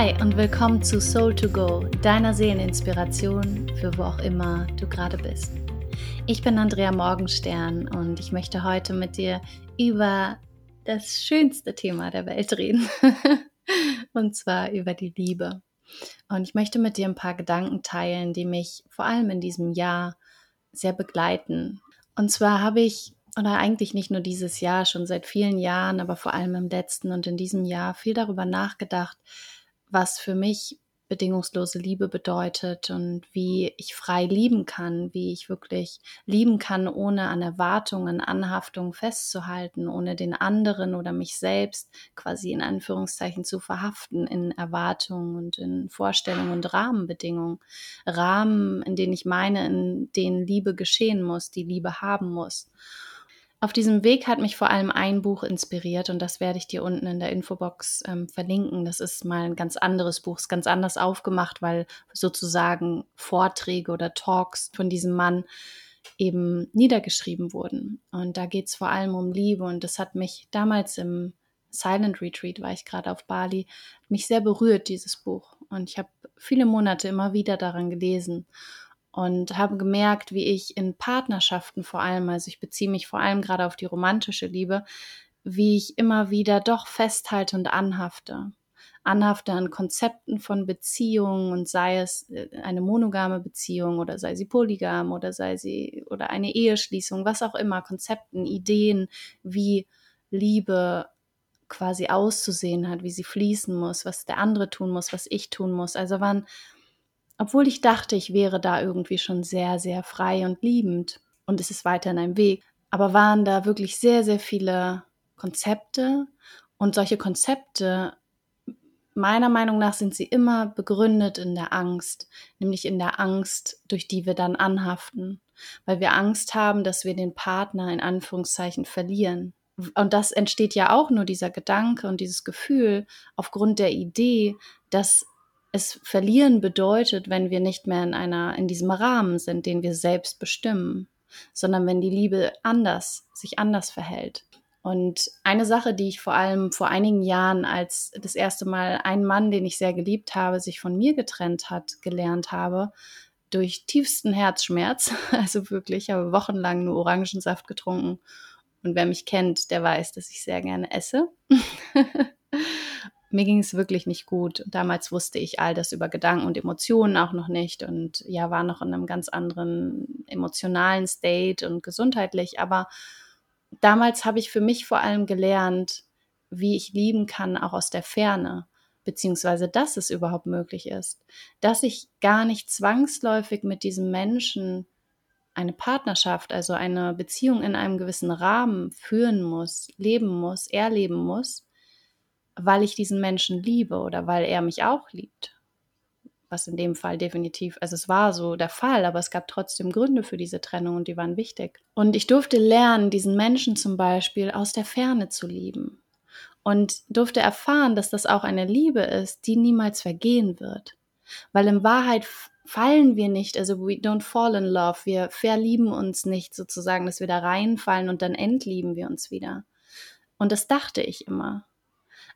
Hi und willkommen zu Soul to Go, deiner Seeleninspiration für wo auch immer du gerade bist. Ich bin Andrea Morgenstern und ich möchte heute mit dir über das schönste Thema der Welt reden. und zwar über die Liebe. Und ich möchte mit dir ein paar Gedanken teilen, die mich vor allem in diesem Jahr sehr begleiten. Und zwar habe ich, oder eigentlich nicht nur dieses Jahr, schon seit vielen Jahren, aber vor allem im letzten und in diesem Jahr viel darüber nachgedacht, was für mich bedingungslose Liebe bedeutet und wie ich frei lieben kann, wie ich wirklich lieben kann, ohne an Erwartungen, Anhaftungen festzuhalten, ohne den anderen oder mich selbst quasi in Anführungszeichen zu verhaften in Erwartungen und in Vorstellungen und Rahmenbedingungen. Rahmen, in denen ich meine, in denen Liebe geschehen muss, die Liebe haben muss. Auf diesem Weg hat mich vor allem ein Buch inspiriert und das werde ich dir unten in der Infobox ähm, verlinken. Das ist mal ein ganz anderes Buch, ist ganz anders aufgemacht, weil sozusagen Vorträge oder Talks von diesem Mann eben niedergeschrieben wurden. Und da geht es vor allem um Liebe und das hat mich damals im Silent Retreat, war ich gerade auf Bali, mich sehr berührt, dieses Buch. Und ich habe viele Monate immer wieder daran gelesen und habe gemerkt, wie ich in Partnerschaften vor allem, also ich beziehe mich vor allem gerade auf die romantische Liebe, wie ich immer wieder doch festhalte und anhafte. Anhafte an Konzepten von Beziehungen und sei es äh, eine monogame Beziehung oder sei sie polygam oder sei sie oder eine Eheschließung, was auch immer, Konzepten, Ideen, wie Liebe quasi auszusehen hat, wie sie fließen muss, was der andere tun muss, was ich tun muss. Also waren obwohl ich dachte, ich wäre da irgendwie schon sehr, sehr frei und liebend und es ist weiter in einem Weg. Aber waren da wirklich sehr, sehr viele Konzepte und solche Konzepte, meiner Meinung nach, sind sie immer begründet in der Angst, nämlich in der Angst, durch die wir dann anhaften, weil wir Angst haben, dass wir den Partner in Anführungszeichen verlieren. Und das entsteht ja auch nur dieser Gedanke und dieses Gefühl aufgrund der Idee, dass es verlieren bedeutet, wenn wir nicht mehr in einer, in diesem Rahmen sind, den wir selbst bestimmen, sondern wenn die Liebe anders, sich anders verhält. Und eine Sache, die ich vor allem vor einigen Jahren, als das erste Mal ein Mann, den ich sehr geliebt habe, sich von mir getrennt hat, gelernt habe, durch tiefsten Herzschmerz, also wirklich, ich habe wochenlang nur Orangensaft getrunken. Und wer mich kennt, der weiß, dass ich sehr gerne esse. mir ging es wirklich nicht gut. Damals wusste ich all das über Gedanken und Emotionen auch noch nicht und ja, war noch in einem ganz anderen emotionalen State und gesundheitlich. Aber damals habe ich für mich vor allem gelernt, wie ich lieben kann, auch aus der Ferne, beziehungsweise dass es überhaupt möglich ist, dass ich gar nicht zwangsläufig mit diesem Menschen eine Partnerschaft, also eine Beziehung in einem gewissen Rahmen führen muss, leben muss, erleben muss, weil ich diesen Menschen liebe oder weil er mich auch liebt. Was in dem Fall definitiv, also es war so der Fall, aber es gab trotzdem Gründe für diese Trennung und die waren wichtig. Und ich durfte lernen, diesen Menschen zum Beispiel aus der Ferne zu lieben. Und durfte erfahren, dass das auch eine Liebe ist, die niemals vergehen wird. Weil in Wahrheit fallen wir nicht, also we don't fall in love, wir verlieben uns nicht sozusagen, dass wir da reinfallen und dann entlieben wir uns wieder. Und das dachte ich immer.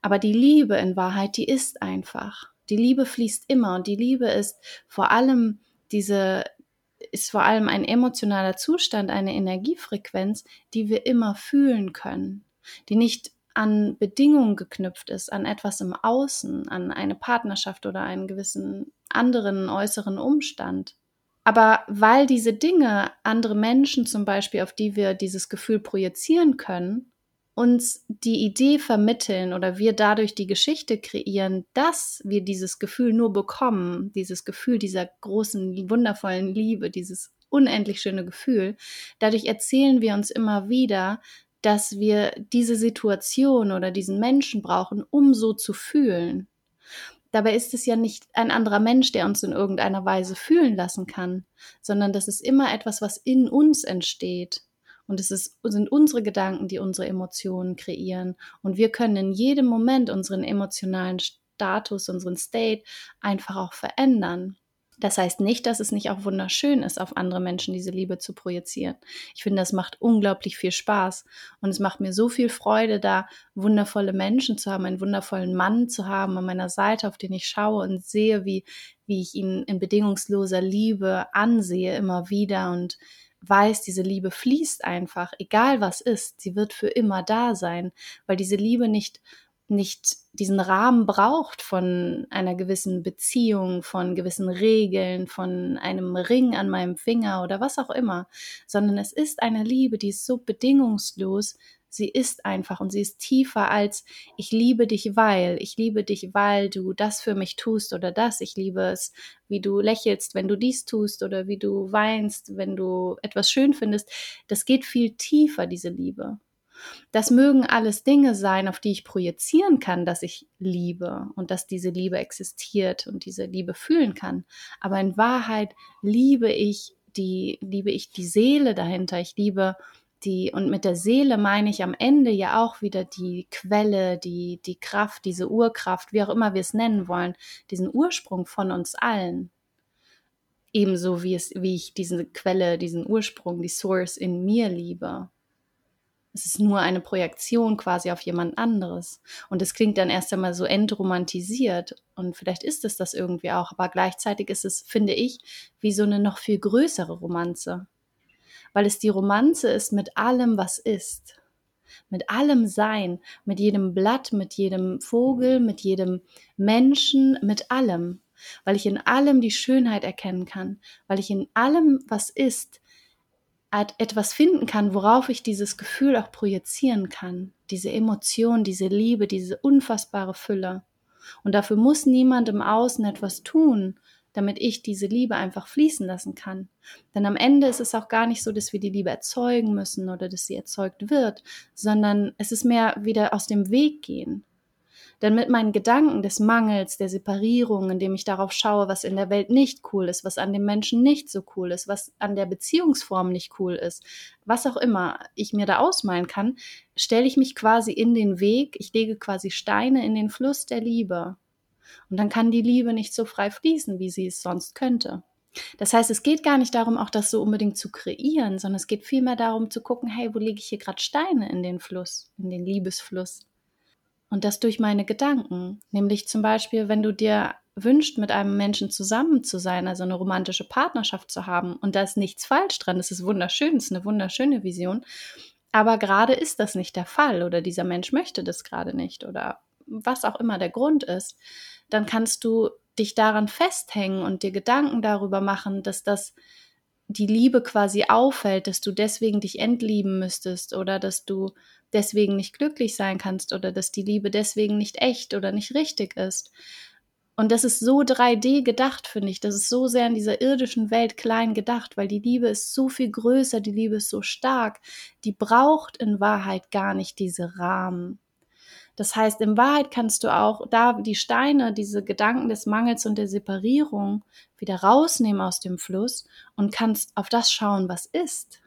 Aber die Liebe in Wahrheit, die ist einfach. Die Liebe fließt immer und die Liebe ist vor allem diese, ist vor allem ein emotionaler Zustand, eine Energiefrequenz, die wir immer fühlen können, die nicht an Bedingungen geknüpft ist, an etwas im Außen, an eine Partnerschaft oder einen gewissen anderen äußeren Umstand. Aber weil diese Dinge, andere Menschen zum Beispiel, auf die wir dieses Gefühl projizieren können, uns die Idee vermitteln oder wir dadurch die Geschichte kreieren, dass wir dieses Gefühl nur bekommen, dieses Gefühl dieser großen, wundervollen Liebe, dieses unendlich schöne Gefühl, dadurch erzählen wir uns immer wieder, dass wir diese Situation oder diesen Menschen brauchen, um so zu fühlen. Dabei ist es ja nicht ein anderer Mensch, der uns in irgendeiner Weise fühlen lassen kann, sondern das ist immer etwas, was in uns entsteht. Und es ist, sind unsere Gedanken, die unsere Emotionen kreieren. Und wir können in jedem Moment unseren emotionalen Status, unseren State einfach auch verändern. Das heißt nicht, dass es nicht auch wunderschön ist, auf andere Menschen diese Liebe zu projizieren. Ich finde, das macht unglaublich viel Spaß und es macht mir so viel Freude, da wundervolle Menschen zu haben, einen wundervollen Mann zu haben an meiner Seite, auf den ich schaue und sehe, wie, wie ich ihn in bedingungsloser Liebe ansehe immer wieder und weiß, diese Liebe fließt einfach, egal was ist, sie wird für immer da sein, weil diese Liebe nicht nicht diesen Rahmen braucht von einer gewissen Beziehung, von gewissen Regeln, von einem Ring an meinem Finger oder was auch immer, sondern es ist eine Liebe, die ist so bedingungslos, sie ist einfach und sie ist tiefer als ich liebe dich, weil, ich liebe dich, weil du das für mich tust oder das, ich liebe es, wie du lächelst, wenn du dies tust oder wie du weinst, wenn du etwas schön findest, das geht viel tiefer, diese Liebe. Das mögen alles Dinge sein, auf die ich projizieren kann, dass ich liebe und dass diese Liebe existiert und diese Liebe fühlen kann. Aber in Wahrheit liebe ich die, liebe ich die Seele dahinter. Ich liebe die, und mit der Seele meine ich am Ende ja auch wieder die Quelle, die, die Kraft, diese Urkraft, wie auch immer wir es nennen wollen, diesen Ursprung von uns allen. Ebenso wie es, wie ich diese Quelle, diesen Ursprung, die Source in mir liebe. Es ist nur eine Projektion quasi auf jemand anderes. Und es klingt dann erst einmal so entromantisiert. Und vielleicht ist es das irgendwie auch. Aber gleichzeitig ist es, finde ich, wie so eine noch viel größere Romanze. Weil es die Romanze ist mit allem, was ist. Mit allem Sein. Mit jedem Blatt, mit jedem Vogel, mit jedem Menschen, mit allem. Weil ich in allem die Schönheit erkennen kann. Weil ich in allem, was ist, etwas finden kann, worauf ich dieses Gefühl auch projizieren kann, diese Emotion, diese Liebe, diese unfassbare Fülle. Und dafür muss niemand im Außen etwas tun, damit ich diese Liebe einfach fließen lassen kann. Denn am Ende ist es auch gar nicht so, dass wir die Liebe erzeugen müssen oder dass sie erzeugt wird, sondern es ist mehr wieder aus dem Weg gehen. Denn mit meinen Gedanken des Mangels, der Separierung, indem ich darauf schaue, was in der Welt nicht cool ist, was an dem Menschen nicht so cool ist, was an der Beziehungsform nicht cool ist, was auch immer ich mir da ausmalen kann, stelle ich mich quasi in den Weg, ich lege quasi Steine in den Fluss der Liebe. Und dann kann die Liebe nicht so frei fließen, wie sie es sonst könnte. Das heißt, es geht gar nicht darum, auch das so unbedingt zu kreieren, sondern es geht vielmehr darum zu gucken, hey, wo lege ich hier gerade Steine in den Fluss, in den Liebesfluss? Und das durch meine Gedanken. Nämlich zum Beispiel, wenn du dir wünscht, mit einem Menschen zusammen zu sein, also eine romantische Partnerschaft zu haben. Und da ist nichts falsch dran. Das ist wunderschön, das ist eine wunderschöne Vision. Aber gerade ist das nicht der Fall oder dieser Mensch möchte das gerade nicht oder was auch immer der Grund ist, dann kannst du dich daran festhängen und dir Gedanken darüber machen, dass das die Liebe quasi auffällt, dass du deswegen dich entlieben müsstest oder dass du deswegen nicht glücklich sein kannst oder dass die Liebe deswegen nicht echt oder nicht richtig ist. Und das ist so 3D gedacht, finde ich. Das ist so sehr in dieser irdischen Welt klein gedacht, weil die Liebe ist so viel größer, die Liebe ist so stark. Die braucht in Wahrheit gar nicht diese Rahmen. Das heißt, in Wahrheit kannst du auch da die Steine, diese Gedanken des Mangels und der Separierung wieder rausnehmen aus dem Fluss und kannst auf das schauen, was ist.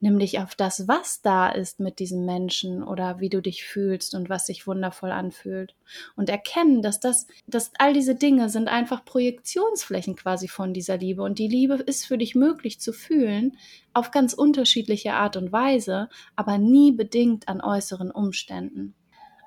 Nämlich auf das, was da ist mit diesem Menschen oder wie du dich fühlst und was sich wundervoll anfühlt. Und erkennen, dass das, dass all diese Dinge sind einfach Projektionsflächen quasi von dieser Liebe. Und die Liebe ist für dich möglich zu fühlen auf ganz unterschiedliche Art und Weise, aber nie bedingt an äußeren Umständen.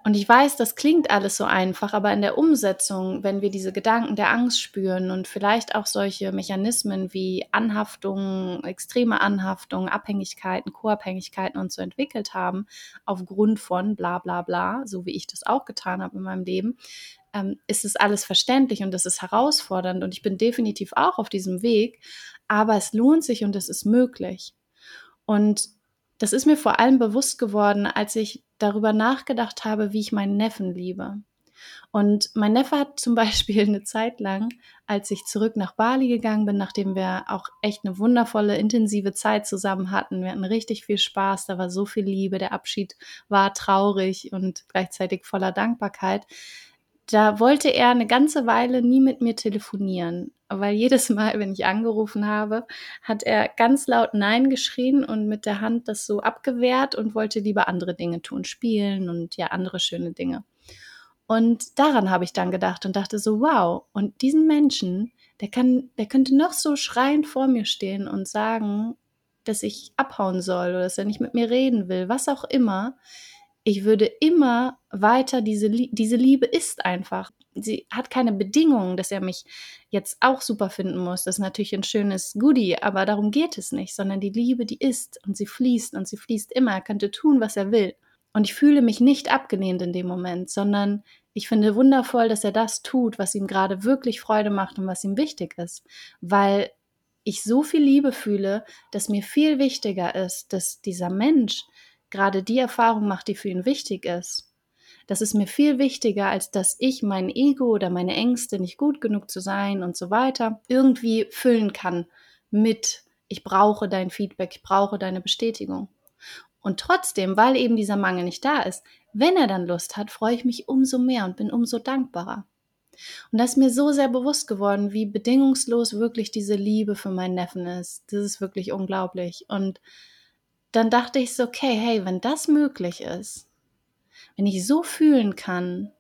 Und ich weiß, das klingt alles so einfach, aber in der Umsetzung, wenn wir diese Gedanken der Angst spüren und vielleicht auch solche Mechanismen wie Anhaftung, extreme Anhaftung, Abhängigkeiten, Co-Abhängigkeiten und so entwickelt haben, aufgrund von bla bla bla, so wie ich das auch getan habe in meinem Leben, ähm, ist es alles verständlich und das ist herausfordernd und ich bin definitiv auch auf diesem Weg, aber es lohnt sich und es ist möglich. Und das ist mir vor allem bewusst geworden, als ich darüber nachgedacht habe, wie ich meinen Neffen liebe. Und mein Neffe hat zum Beispiel eine Zeit lang, als ich zurück nach Bali gegangen bin, nachdem wir auch echt eine wundervolle, intensive Zeit zusammen hatten, wir hatten richtig viel Spaß, da war so viel Liebe, der Abschied war traurig und gleichzeitig voller Dankbarkeit, da wollte er eine ganze Weile nie mit mir telefonieren, weil jedes Mal, wenn ich angerufen habe, hat er ganz laut Nein geschrien und mit der Hand das so abgewehrt und wollte lieber andere Dinge tun, spielen und ja, andere schöne Dinge. Und daran habe ich dann gedacht und dachte so, wow, und diesen Menschen der kann, der könnte noch so schreiend vor mir stehen und sagen, dass ich abhauen soll oder dass er nicht mit mir reden will, was auch immer. Ich würde immer weiter diese, diese Liebe ist einfach. Sie hat keine Bedingungen, dass er mich jetzt auch super finden muss. Das ist natürlich ein schönes Goodie, aber darum geht es nicht, sondern die Liebe, die ist und sie fließt und sie fließt immer. Er könnte tun, was er will. Und ich fühle mich nicht abgelehnt in dem Moment, sondern ich finde wundervoll, dass er das tut, was ihm gerade wirklich Freude macht und was ihm wichtig ist, weil ich so viel Liebe fühle, dass mir viel wichtiger ist, dass dieser Mensch gerade die Erfahrung macht, die für ihn wichtig ist. Das ist mir viel wichtiger, als dass ich mein Ego oder meine Ängste, nicht gut genug zu sein und so weiter, irgendwie füllen kann mit, ich brauche dein Feedback, ich brauche deine Bestätigung. Und trotzdem, weil eben dieser Mangel nicht da ist, wenn er dann Lust hat, freue ich mich umso mehr und bin umso dankbarer. Und das ist mir so sehr bewusst geworden, wie bedingungslos wirklich diese Liebe für meinen Neffen ist. Das ist wirklich unglaublich. Und dann dachte ich so, okay, hey, wenn das möglich ist, wenn ich so fühlen kann,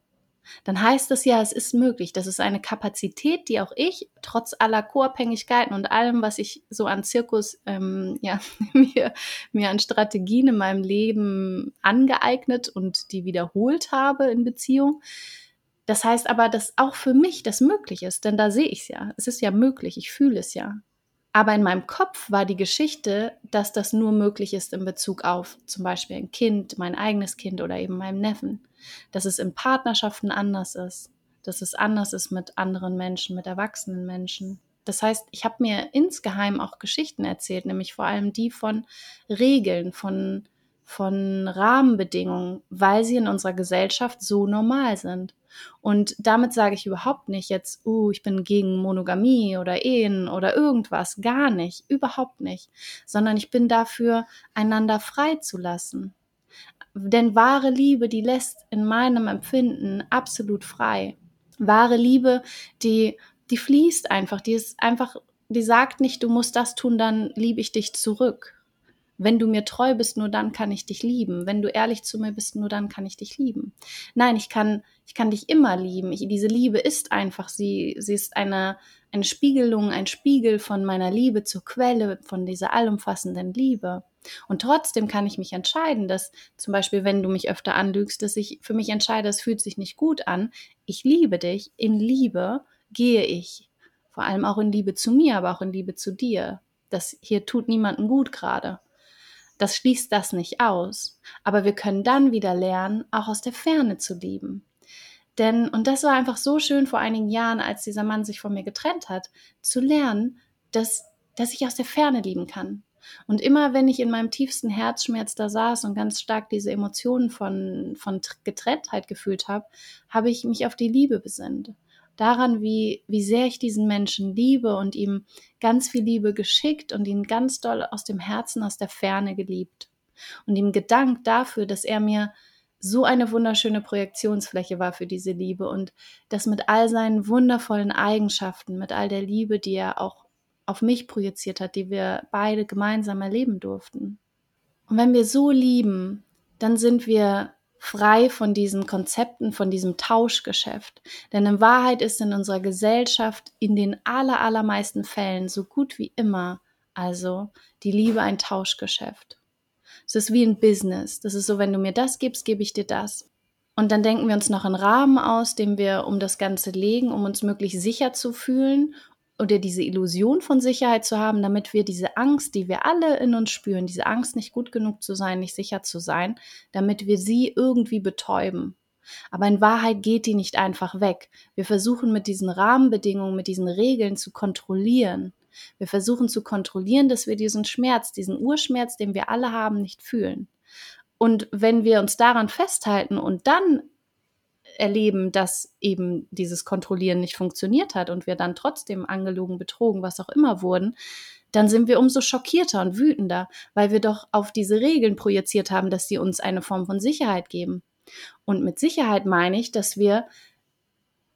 dann heißt das ja, es ist möglich. Das ist eine Kapazität, die auch ich, trotz aller Co-Abhängigkeiten und allem, was ich so an Zirkus, ähm, ja, mir, mir an Strategien in meinem Leben angeeignet und die wiederholt habe in Beziehung. Das heißt aber, dass auch für mich das möglich ist, denn da sehe ich es ja. Es ist ja möglich, ich fühle es ja. Aber in meinem Kopf war die Geschichte, dass das nur möglich ist in Bezug auf zum Beispiel ein Kind, mein eigenes Kind oder eben meinem Neffen. Dass es in Partnerschaften anders ist. Dass es anders ist mit anderen Menschen, mit erwachsenen Menschen. Das heißt, ich habe mir insgeheim auch Geschichten erzählt, nämlich vor allem die von Regeln, von, von Rahmenbedingungen, weil sie in unserer Gesellschaft so normal sind. Und damit sage ich überhaupt nicht jetzt, uh, ich bin gegen Monogamie oder Ehen oder irgendwas, gar nicht, überhaupt nicht, sondern ich bin dafür, einander frei zu lassen. Denn wahre Liebe, die lässt in meinem Empfinden absolut frei. Wahre Liebe, die, die fließt einfach, die ist einfach, die sagt nicht, du musst das tun, dann liebe ich dich zurück wenn du mir treu bist, nur dann kann ich dich lieben. Wenn du ehrlich zu mir bist, nur dann kann ich dich lieben. Nein, ich kann, ich kann dich immer lieben. Ich, diese Liebe ist einfach, sie, sie ist eine, eine Spiegelung, ein Spiegel von meiner Liebe zur Quelle, von dieser allumfassenden Liebe. Und trotzdem kann ich mich entscheiden, dass zum Beispiel, wenn du mich öfter anlügst, dass ich für mich entscheide, es fühlt sich nicht gut an. Ich liebe dich. In Liebe gehe ich. Vor allem auch in Liebe zu mir, aber auch in Liebe zu dir. Das hier tut niemandem gut gerade. Das schließt das nicht aus. Aber wir können dann wieder lernen, auch aus der Ferne zu lieben. Denn, und das war einfach so schön vor einigen Jahren, als dieser Mann sich von mir getrennt hat, zu lernen, dass, dass ich aus der Ferne lieben kann. Und immer wenn ich in meinem tiefsten Herzschmerz da saß und ganz stark diese Emotionen von, von Getrenntheit gefühlt habe, habe ich mich auf die Liebe besinnt daran, wie, wie sehr ich diesen Menschen liebe und ihm ganz viel Liebe geschickt und ihn ganz doll aus dem Herzen, aus der Ferne geliebt. Und ihm gedankt dafür, dass er mir so eine wunderschöne Projektionsfläche war für diese Liebe und das mit all seinen wundervollen Eigenschaften, mit all der Liebe, die er auch auf mich projiziert hat, die wir beide gemeinsam erleben durften. Und wenn wir so lieben, dann sind wir frei von diesen Konzepten, von diesem Tauschgeschäft. Denn in Wahrheit ist in unserer Gesellschaft in den aller, allermeisten Fällen so gut wie immer also die Liebe ein Tauschgeschäft. Es ist wie ein Business. Das ist so, wenn du mir das gibst, gebe ich dir das. Und dann denken wir uns noch einen Rahmen aus, den wir um das Ganze legen, um uns möglichst sicher zu fühlen oder diese Illusion von Sicherheit zu haben, damit wir diese Angst, die wir alle in uns spüren, diese Angst, nicht gut genug zu sein, nicht sicher zu sein, damit wir sie irgendwie betäuben. Aber in Wahrheit geht die nicht einfach weg. Wir versuchen mit diesen Rahmenbedingungen, mit diesen Regeln zu kontrollieren. Wir versuchen zu kontrollieren, dass wir diesen Schmerz, diesen Urschmerz, den wir alle haben, nicht fühlen. Und wenn wir uns daran festhalten und dann erleben, dass eben dieses Kontrollieren nicht funktioniert hat und wir dann trotzdem angelogen, betrogen, was auch immer wurden, dann sind wir umso schockierter und wütender, weil wir doch auf diese Regeln projiziert haben, dass sie uns eine Form von Sicherheit geben. Und mit Sicherheit meine ich, dass wir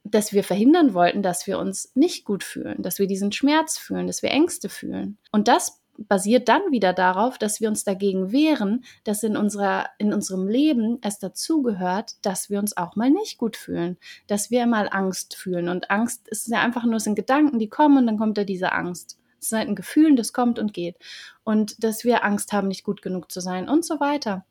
dass wir verhindern wollten, dass wir uns nicht gut fühlen, dass wir diesen Schmerz fühlen, dass wir Ängste fühlen. Und das basiert dann wieder darauf, dass wir uns dagegen wehren, dass in, unserer, in unserem Leben es dazugehört, dass wir uns auch mal nicht gut fühlen, dass wir mal Angst fühlen. Und Angst ist ja einfach nur, sind Gedanken, die kommen und dann kommt da diese Angst. Es ist halt ein Gefühl, das kommt und geht. Und dass wir Angst haben, nicht gut genug zu sein und so weiter.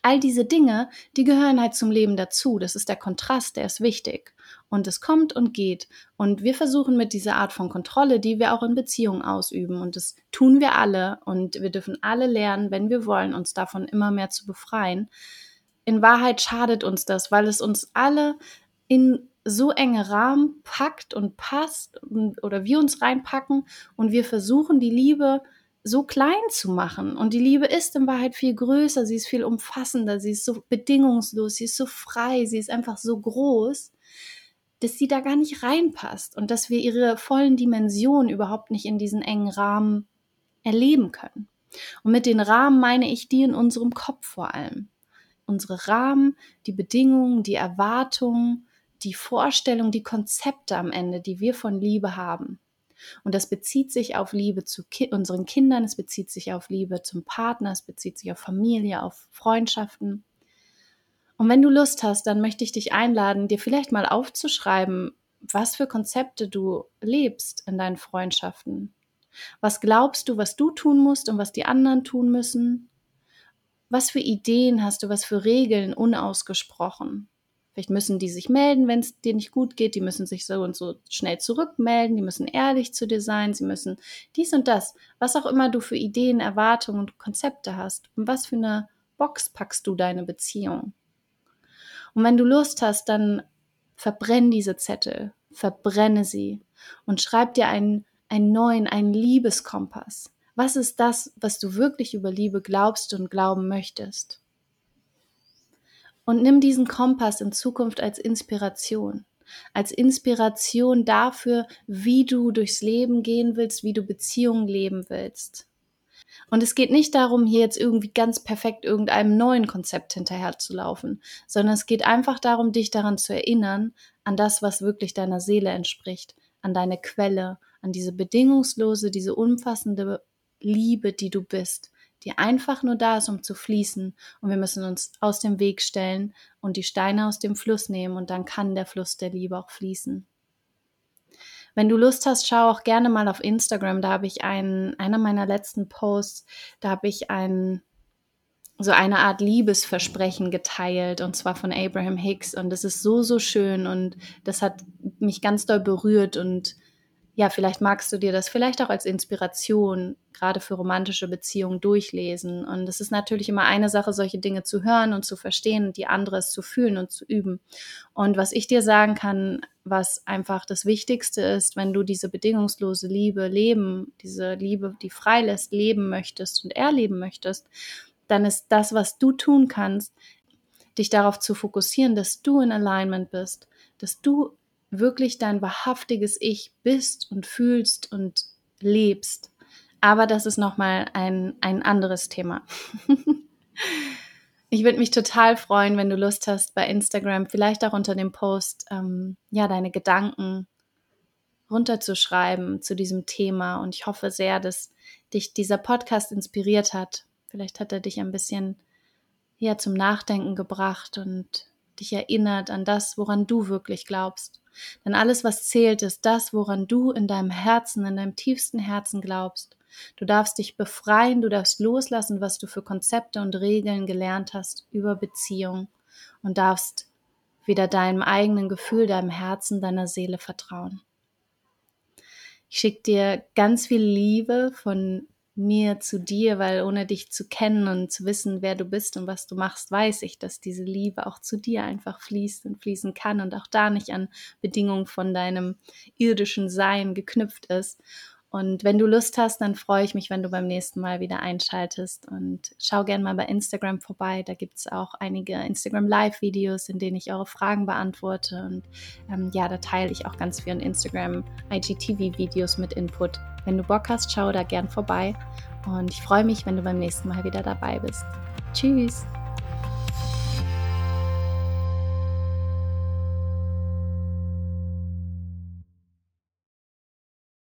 All diese Dinge, die gehören halt zum Leben dazu. Das ist der Kontrast, der ist wichtig. Und es kommt und geht. Und wir versuchen mit dieser Art von Kontrolle, die wir auch in Beziehungen ausüben. Und das tun wir alle. Und wir dürfen alle lernen, wenn wir wollen, uns davon immer mehr zu befreien. In Wahrheit schadet uns das, weil es uns alle in so enge Rahmen packt und passt oder wir uns reinpacken und wir versuchen die Liebe so klein zu machen. Und die Liebe ist in Wahrheit viel größer, sie ist viel umfassender, sie ist so bedingungslos, sie ist so frei, sie ist einfach so groß, dass sie da gar nicht reinpasst und dass wir ihre vollen Dimensionen überhaupt nicht in diesen engen Rahmen erleben können. Und mit den Rahmen meine ich die in unserem Kopf vor allem. Unsere Rahmen, die Bedingungen, die Erwartungen, die Vorstellungen, die Konzepte am Ende, die wir von Liebe haben. Und das bezieht sich auf Liebe zu ki unseren Kindern, es bezieht sich auf Liebe zum Partner, es bezieht sich auf Familie, auf Freundschaften. Und wenn du Lust hast, dann möchte ich dich einladen, dir vielleicht mal aufzuschreiben, was für Konzepte du lebst in deinen Freundschaften. Was glaubst du, was du tun musst und was die anderen tun müssen? Was für Ideen hast du, was für Regeln unausgesprochen? Vielleicht müssen die sich melden, wenn es dir nicht gut geht. Die müssen sich so und so schnell zurückmelden. Die müssen ehrlich zu dir sein. Sie müssen dies und das. Was auch immer du für Ideen, Erwartungen und Konzepte hast. Und was für eine Box packst du deine Beziehung? Und wenn du Lust hast, dann verbrenn diese Zettel. Verbrenne sie. Und schreib dir einen, einen neuen, einen Liebeskompass. Was ist das, was du wirklich über Liebe glaubst und glauben möchtest? Und nimm diesen Kompass in Zukunft als Inspiration. Als Inspiration dafür, wie du durchs Leben gehen willst, wie du Beziehungen leben willst. Und es geht nicht darum, hier jetzt irgendwie ganz perfekt irgendeinem neuen Konzept hinterherzulaufen, sondern es geht einfach darum, dich daran zu erinnern, an das, was wirklich deiner Seele entspricht, an deine Quelle, an diese bedingungslose, diese umfassende Liebe, die du bist die einfach nur da ist, um zu fließen. Und wir müssen uns aus dem Weg stellen und die Steine aus dem Fluss nehmen und dann kann der Fluss der Liebe auch fließen. Wenn du Lust hast, schau auch gerne mal auf Instagram. Da habe ich einen, einer meiner letzten Posts, da habe ich einen, so eine Art Liebesversprechen geteilt und zwar von Abraham Hicks und das ist so, so schön und das hat mich ganz doll berührt und ja, vielleicht magst du dir das vielleicht auch als Inspiration gerade für romantische Beziehungen durchlesen. Und es ist natürlich immer eine Sache, solche Dinge zu hören und zu verstehen die andere ist zu fühlen und zu üben. Und was ich dir sagen kann, was einfach das Wichtigste ist, wenn du diese bedingungslose Liebe leben, diese Liebe, die freilässt, leben möchtest und erleben möchtest, dann ist das, was du tun kannst, dich darauf zu fokussieren, dass du in Alignment bist, dass du wirklich dein wahrhaftiges Ich bist und fühlst und lebst. Aber das ist nochmal ein, ein anderes Thema. ich würde mich total freuen, wenn du Lust hast, bei Instagram vielleicht auch unter dem Post ähm, ja deine Gedanken runterzuschreiben zu diesem Thema. Und ich hoffe sehr, dass dich dieser Podcast inspiriert hat. Vielleicht hat er dich ein bisschen ja, zum Nachdenken gebracht und dich erinnert an das, woran du wirklich glaubst. Denn alles, was zählt, ist das, woran du in deinem Herzen, in deinem tiefsten Herzen glaubst. Du darfst dich befreien, du darfst loslassen, was du für Konzepte und Regeln gelernt hast über Beziehung und darfst wieder deinem eigenen Gefühl, deinem Herzen, deiner Seele vertrauen. Ich schicke dir ganz viel Liebe von mir zu dir, weil ohne dich zu kennen und zu wissen, wer du bist und was du machst, weiß ich, dass diese Liebe auch zu dir einfach fließt und fließen kann und auch da nicht an Bedingungen von deinem irdischen Sein geknüpft ist. Und wenn du Lust hast, dann freue ich mich, wenn du beim nächsten Mal wieder einschaltest. Und schau gerne mal bei Instagram vorbei. Da gibt es auch einige Instagram Live-Videos, in denen ich eure Fragen beantworte. Und ähm, ja, da teile ich auch ganz viele Instagram IGTV-Videos mit Input. Wenn du Bock hast, schau da gern vorbei. Und ich freue mich, wenn du beim nächsten Mal wieder dabei bist. Tschüss!